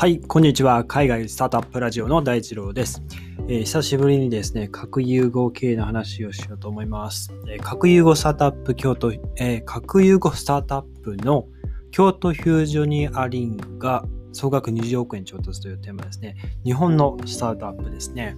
はい、こんにちは。海外スタートアップラジオの大一郎です。えー、久しぶりにですね、核融合系の話をしようと思います。えー、核融合スタートアップ京都、えー、核融合スタートアップの京都フュージョニアリングが総額20億円調達というテーマですね。日本のスタートアップですね。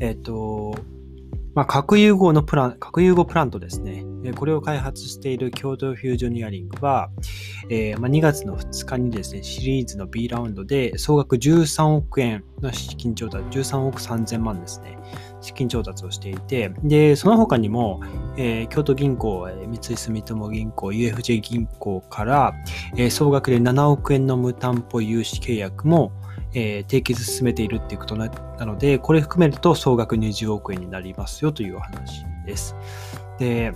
えっ、と、まあ、核融合のプラン、核融合プラントですね。これを開発している京都フュージョニアリングは、えー、まあ、2月の2日にですね、シリーズの B ラウンドで総額13億円の資金調達、13億3000万ですね、資金調達をしていて、で、その他にも、えー、京都銀行、三井住友銀行、UFJ 銀行から、えー、総額で7億円の無担保融資契約も、えー、締結進めているっていうことなので、これ含めると総額20億円になりますよというお話です。で、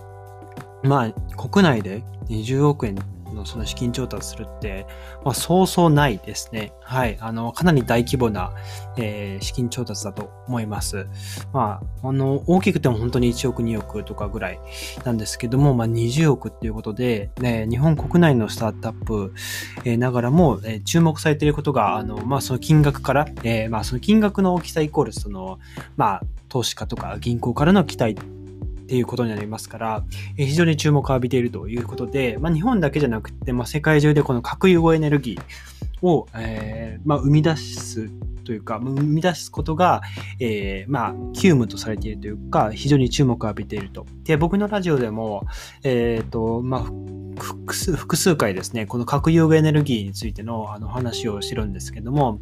まあ、国内で20億円のその資金調達するって、まあ、そうそうないですね。はい。あの、かなり大規模な、えー、資金調達だと思います。まあ、あの、大きくても本当に1億、2億とかぐらいなんですけども、まあ、20億っていうことで、ね、日本国内のスタートアップ、えー、ながらも、えー、注目されていることが、あの、まあ、その金額から、えー、まあ、その金額の大きさイコール、その、まあ、投資家とか銀行からの期待っていうことになりますから、え非常に注目を浴びているということで、まあ、日本だけじゃなくて、まあ、世界中でこの核融合エネルギーを、えー、まあ、生み出すというか、生み出すことが、えー、まあ、急務とされているというか、非常に注目を浴びていると。で、僕のラジオでも、えっ、ー、と、まあ、複数複数回ですね、この核融合エネルギーについてのあの話をしてるんですけども、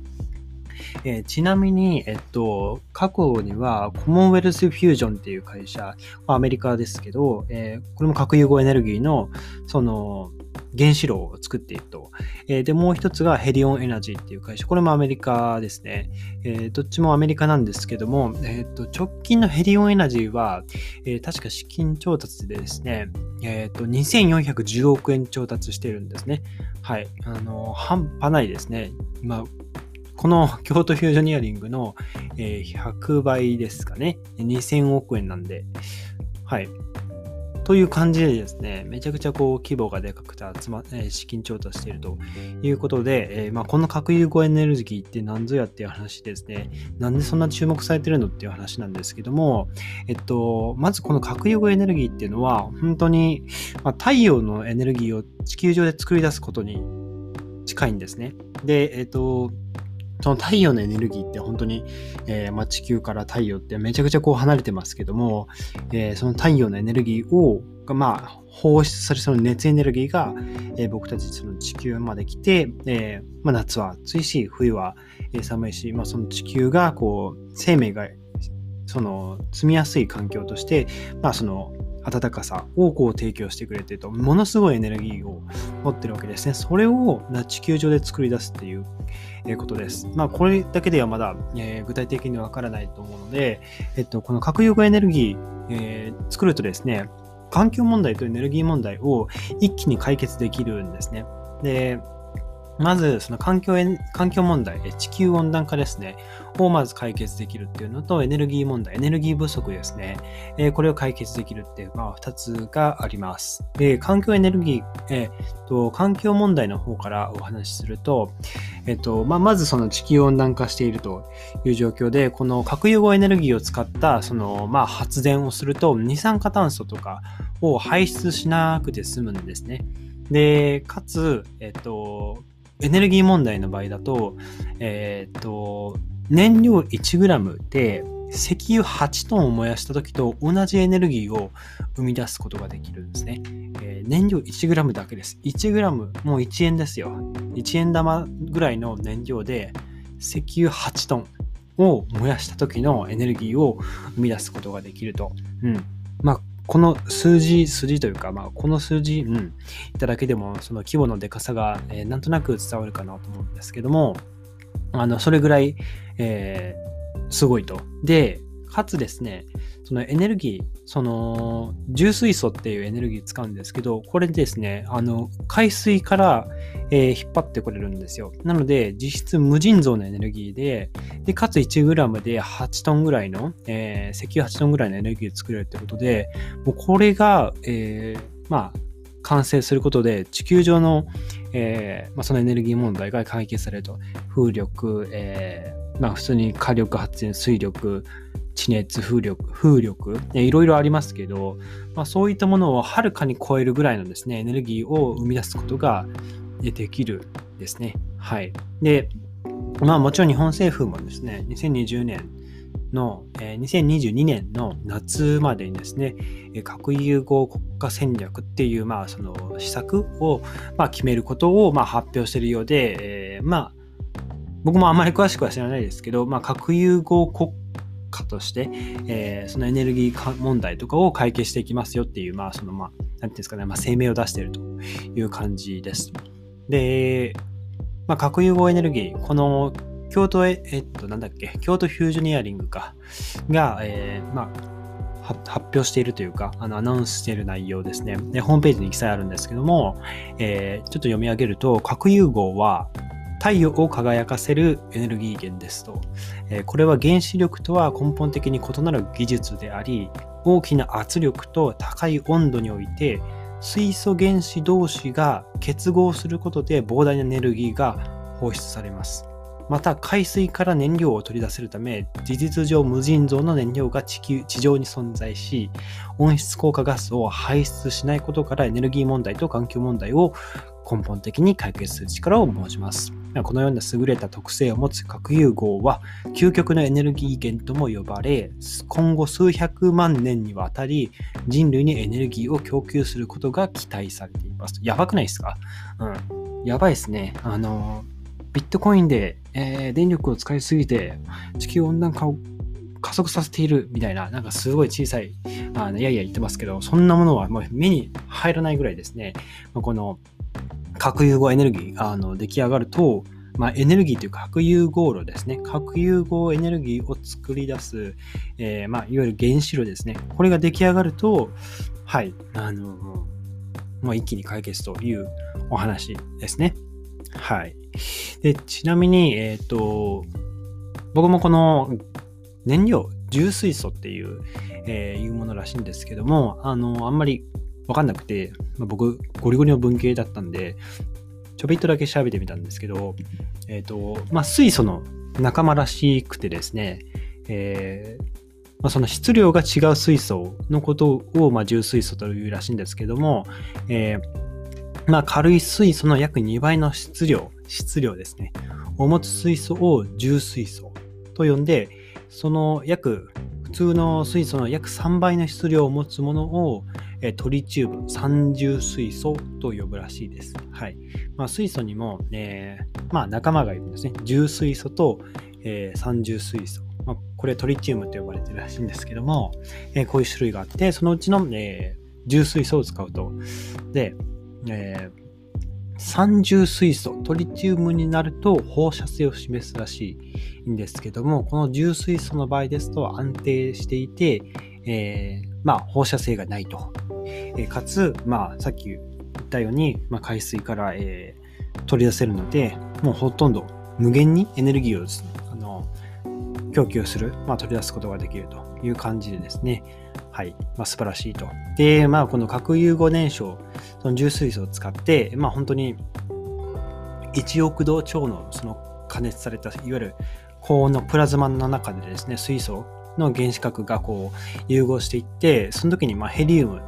えー、ちなみに、えっと、過去にはコモンウェルスフュージョンっていう会社、アメリカですけど、えー、これも核融合エネルギーの、その、原子炉を作っていると。えー、で、もう一つがヘリオンエナジーっていう会社。これもアメリカですね。えー、どっちもアメリカなんですけども、えっ、ー、と、直近のヘリオンエナジーは、え、確か資金調達でですね、えっ、と、2410億円調達してるんですね。はい。あの、半端ないですね。今、この京都フュージョニアリングの、えー、100倍ですかね。2000億円なんで。はい。という感じでですね、めちゃくちゃこう規模がでかくて集ま、資金調達しているということで、えー、まあ、この核融合エネルギーって何ぞやっていう話ですね、なんでそんな注目されてるのっていう話なんですけども、えっと、まずこの核融合エネルギーっていうのは、本当に、まあ、太陽のエネルギーを地球上で作り出すことに近いんですね。で、えっと、その太陽のエネルギーって本当に、えー、まあ、地球から太陽ってめちゃくちゃこう離れてますけども、えー、その太陽のエネルギーを、まあ、放出されるその熱エネルギーが、えー、僕たちその地球まで来て、えまあ、夏は暑いし、冬は寒いし、まあ、その地球がこう生命がその住みやすい環境として、まあ、その暖かさをこう提供してくれてると、ものすごいエネルギーを持ってるわけですね。それを地球上で作り出すっていうことです。まあ、これだけではまだ、えー、具体的にわからないと思うので、えっと、この核融合エネルギー、えー、作るとですね、環境問題とエネルギー問題を一気に解決できるんですね。で、まず、その環境環境問題、地球温暖化ですね、をまず解決できるっていうのと、エネルギー問題、エネルギー不足ですね、えこれを解決できるっていう、まあ、二つがあります。で、環境エネルギー、えー、と、環境問題の方からお話しすると、えっ、と、まあ、まずその地球温暖化しているという状況で、この核融合エネルギーを使った、その、まあ、発電をすると、二酸化炭素とかを排出しなくて済むんですね。で、かつ、えっ、と、エネルギー問題の場合だと、えっ、と、燃料 1g で石油8トンを燃やした時と同じエネルギーを生み出すことができるんですね。えー、燃料 1g だけです。1g、もう1円ですよ。1円玉ぐらいの燃料で石油8トンを燃やした時のエネルギーを生み出すことができると。うん。この数字、数字というか、まあ、この数字、うん、いただけでも、その規模のでかさが、えー、なんとなく伝わるかなと思うんですけども、あの、それぐらい、えー、すごいと。で、かつですね、そのエネルギー、その重水素っていうエネルギー使うんですけど、これですね、あの海水から、えー、引っ張ってこれるんですよ。なので、実質無尽蔵なエネルギーで、でかつ 1g で8トンぐらいの、えー、石油8トンぐらいのエネルギーを作れるってことで、もうこれが、えー、まあ、完成することで地球上の、えーまあ、そのエネルギー問題が解決されると風力、えーまあ、普通に火力発電水力地熱風力風力いろいろありますけど、まあ、そういったものをはるかに超えるぐらいのですねエネルギーを生み出すことができるですね。はい。でまあもちろん日本政府もですね2020年の、2022年の夏までにですね、核融合国家戦略っていう、まあ、その施策を、まあ、決めることを、まあ、発表しているようで、まあ、僕もあまり詳しくは知らないですけど、まあ、核融合国家家として、えー、そのエネルギー問題とかを解決していきますよっていう、まあ、その、まあ、なんていうんですかね、まあ、声明を出しているという感じです。で、まあ、核融合エネルギー、この京都、えっと、なんだっけ、京都フュージョニアリングか、が、えー、まあ、発表しているというか、あのアナウンスしている内容ですね。でホームページに記載あるんですけども、えー、ちょっと読み上げると、核融合は太陽を輝かせるエネルギー源ですと、え、これは原子力とは根本的に異なる技術であり、大きな圧力と高い温度において、水素原子同士が結合することで膨大なエネルギーが放出されます。また海水から燃料を取り出せるため事実上無尽蔵の燃料が地球地上に存在し温室効果ガスを排出しないことからエネルギー問題と環境問題を根本的に解決する力を持ちます。このような優れた特性を持つ核融合は究極のエネルギー源とも呼ばれ今後数百万年にわたり人類にエネルギーを供給することが期待されています。やばくないですか？うん。やばいですね。あのビットコインで、えー、電力を使いすぎて地球温暖化を加速させているみたいな、なんかすごい小さい、あのいやいや言ってますけど、そんなものはもう目に入らないぐらいですね、この核融合エネルギーあの出来上がると、まあ、エネルギーというか核融合炉ですね。核融合エネルギーを作り出す、えー、まあ、いわゆる原子炉ですね。これが出来上がると、はい、あの、もう一気に解決というお話ですね。はい。で、ちなみに、えっ、ー、と、僕もこの燃料、重水素っていう、えー、いうものらしいんですけども、あの、あんまりわかんなくて、まあ、僕、ゴリゴリの文系だったんで、ちょびっとだけ調べてみたんですけど、え、ー、と、まあ、水素の仲間らしくてですね、えー、まあ、その質量が違う水素のことを、まあ、重水素というらしいんですけども、えーまあ、軽い水素の約2倍の質量、質量ですね、を持つ水素を重水素と呼んで、その約、普通の水素の約3倍の質量を持つものを、トリチウム、三重水素と呼ぶらしいです。はい。まあ、水素にも、えー、まあ、仲間がいるんですね。重水素と、えー、三重水素。まあ、これトリチウムと呼ばれてるらしいんですけども、えー、こういう種類があって、そのうちの、え、重水素を使うと。で、え三重水素、トリチウムになると放射性を示すらしいんですけども、この重水素の場合ですと安定していて、えー、まあ放射性がないと。えー、かつ、まあさっき言ったように、まあ、海水から、えー、取り出せるので、もうほとんど無限にエネルギーをね、あの供給する、まあ、取り出すことができるという感じでですね、はい、まあ、素晴らしいと。で、まあ、この核融合燃焼、その重水素を使って、まあ、本当に1億度超のその加熱された、いわゆる高温のプラズマの中でですね、水素をの原子核がこう融合していって、その時にまヘリウム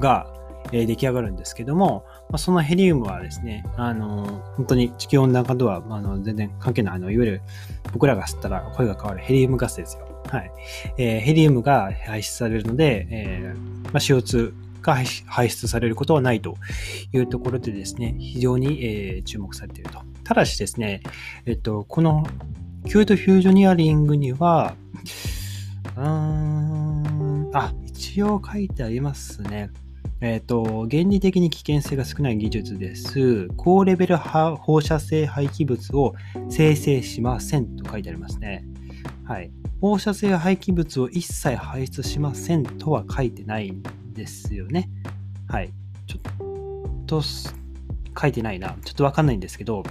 が出来上がるんですけども、そのヘリウムはですね、あの本当に地球温暖化とは、あの全然関係ない、あのいわゆる僕らが吸ったら声が変わるヘリウムガスですよ。はい。えー、ヘリウムが排出されるので、えーまあ、CO2 が排出されることはないというところでですね、非常に、えー、注目されていると。ただしですね、えっと、このキュートフュージョニアリングには、うーん、あ、一応書いてありますね。えっ、と、原理的に危険性が少ない技術です。高レベル放射性廃棄物を生成しませんと書いてありますね。はい。放射性廃棄物を一切排出しませんとは書いてないんですよね。はい。ちょっと書いてないな。ちょっとわかんないんですけど、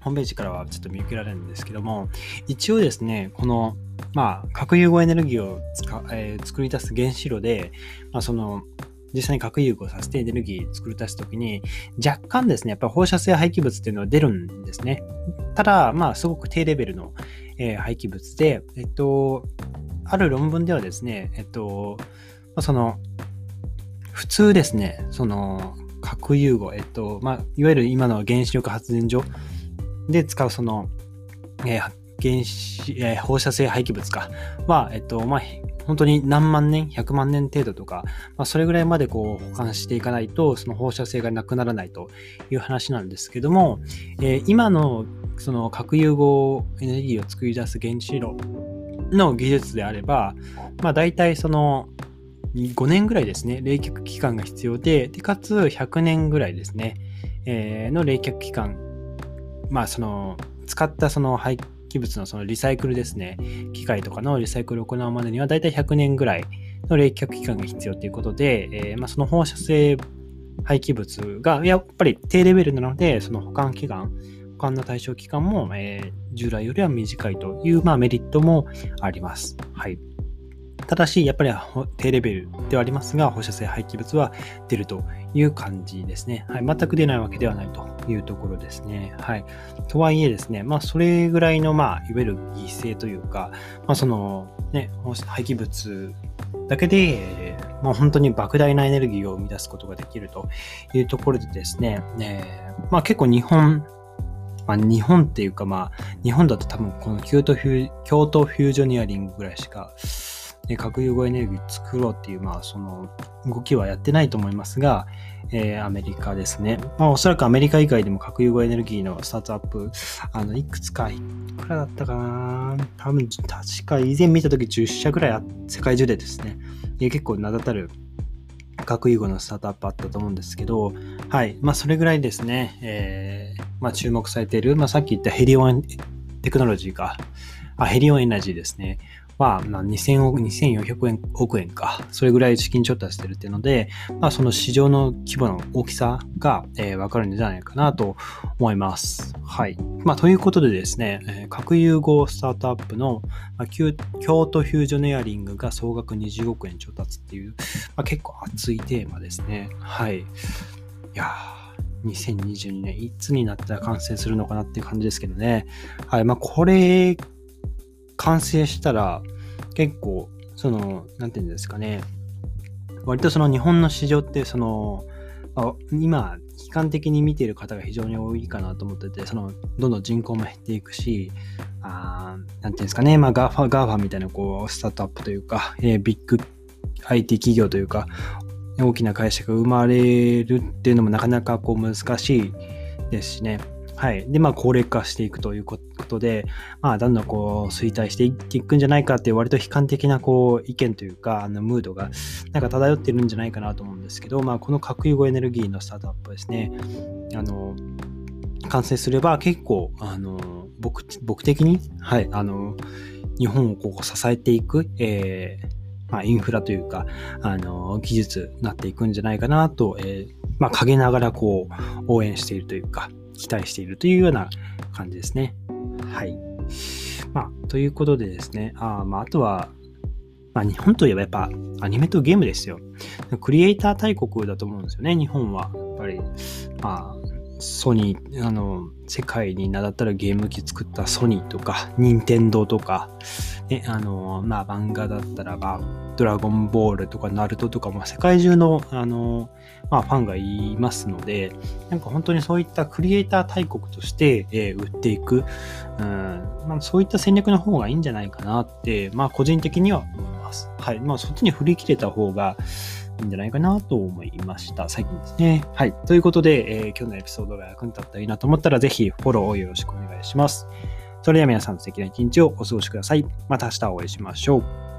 ホームページからはちょっと見受けられるんですけども、一応ですね、この、まあ、核融合エネルギーを使、えー、作り出す原子炉で、まあ、その、実際に核融合させてエネルギー作り出すときに、若干ですね、やっぱり放射性廃棄物っていうのは出るんですね。ただ、まあ、すごく低レベルの、えー、廃棄物で、えっと、ある論文ではですね、えっと、その、普通ですね、その、核融合、えっと、まあ、いわゆる今の原子力発電所で使うその、えー、原子、えー、放射性廃棄物か。は、えっと、まあ、本当に何万年、100万年程度とか、まあ、それぐらいまでこう保管していかないと、その放射性がなくならないという話なんですけども、えー、今のその核融合エネルギーを作り出す原子炉の技術であれば、まあ、大体その5年ぐらいですね、冷却期間が必要で、でかつ100年ぐらいですね、えー、の冷却期間、まあその使ったその廃棄器物のそのリサイクルですね、機械とかのリサイクルを行うまでには大体100年ぐらいの冷却期間が必要ということで、えー、まあ、その放射性廃棄物がやっぱり低レベルなので、その保管期間、保管の対象期間も、えー、従来よりは短いという、まあ、メリットもあります。はい。ただし、やっぱり低レベルではありますが、放射性廃棄物は出るという感じですね。はい、全く出ないわけではないというところですね。はい。とはいえですね、まあ、それぐらいの、まあ、いわゆる犠牲というか、まあ、その、ね、廃棄物だけで、まあ、本当に莫大なエネルギーを生み出すことができるというところでですね、ねまあ、結構日本、まあ、日本っていうかまあ、日本だと多分この京都京都フュージョニアリングぐらいしか、え核融合エネルギー作ろうっていう、まあ、その動きはやってないと思いますが、えー、アメリカですね。まあ、おそらくアメリカ以外でも核融合エネルギーのスタートアップ、あの、いくつか、いくらだったかな？多分、確か以前見たとき10社ぐらい世界中でですね、結構名だたる核融合のスタートアップあったと思うんですけど、はい。まあ、それぐらいですね、えー、まあ、注目されている、まあ、さっき言ったヘリオンテクノロジーが、あ、ヘリオンエナジーですね。まあ、2000億、2400円億円か、それぐらい資金調達してるっていうので、まあ、その市場の規模の大きさが、えー、わかるんじゃないかなと思います。はい。まあ、ということでですね、えー、核融合スタートアップの、まあ、京都フュージョネアリングが総額20億円調達っていう、まあ、結構熱いテーマですね。はい。いやー、2022年、いつになったら完成するのかなっていう感じですけどね。はい。まあ、これ完成したら、結構、その、なんていうんですかね、割とその日本の市場って、その、あ今、悲観的に見ている方が非常に多いかなと思ってて、その、どんどん人口も減っていくし、あなんていうんですかね、まあ、ガーファ、ガーファみたいな、こう、スタートアップというか、えー、ビッグ IT 企業というか、大きな会社が生まれるっていうのもなかなかこう難しいですしね。はい。で、まあ、高齢化していくということで、まあ、だんだんこう、衰退していくんじゃないかっていう割と悲観的なこう、意見というか、あの、ムードが、なんか漂ってるんじゃないかなと思うんですけど、まあ、この核融合エネルギーのスタートアップですね、あの、完成すれば結構、あの、僕、僕的に、はい、あの、日本をこう支えていく、えー、まあ、インフラというか、あの、技術になっていくんじゃないかなと、えー、まあ、陰ながらこう、応援しているというか、期待しているというような感じですね。はい。まあ、ということでですね、あまあ、あとは、まあ、日本といえばやっぱアニメとゲームですよ。クリエイター大国だと思うんですよね、日本は。やっぱり、まあ、ソニー、あの、世界に名だったらゲーム機作ったソニーとか、任天堂とか、ね、あの、まあ漫画だったらば、ドラゴンボールとかナルトとか、まあ世界中の、あの、まあファンがいますので、なんか本当にそういったクリエイター大国として、えー、売っていく、うん、まあそういった戦略の方がいいんじゃないかなって、まあ個人的には思います。はい。まあそっちに振り切れた方が、いいんじゃないかなと思いました。最近ですね。はい。ということで、えー、今日のエピソードが役に立ったらいいなと思ったら、ぜひフォローをよろしくお願いします。それでは皆さん素敵な一日をお過ごしください。また明日お会いしましょう。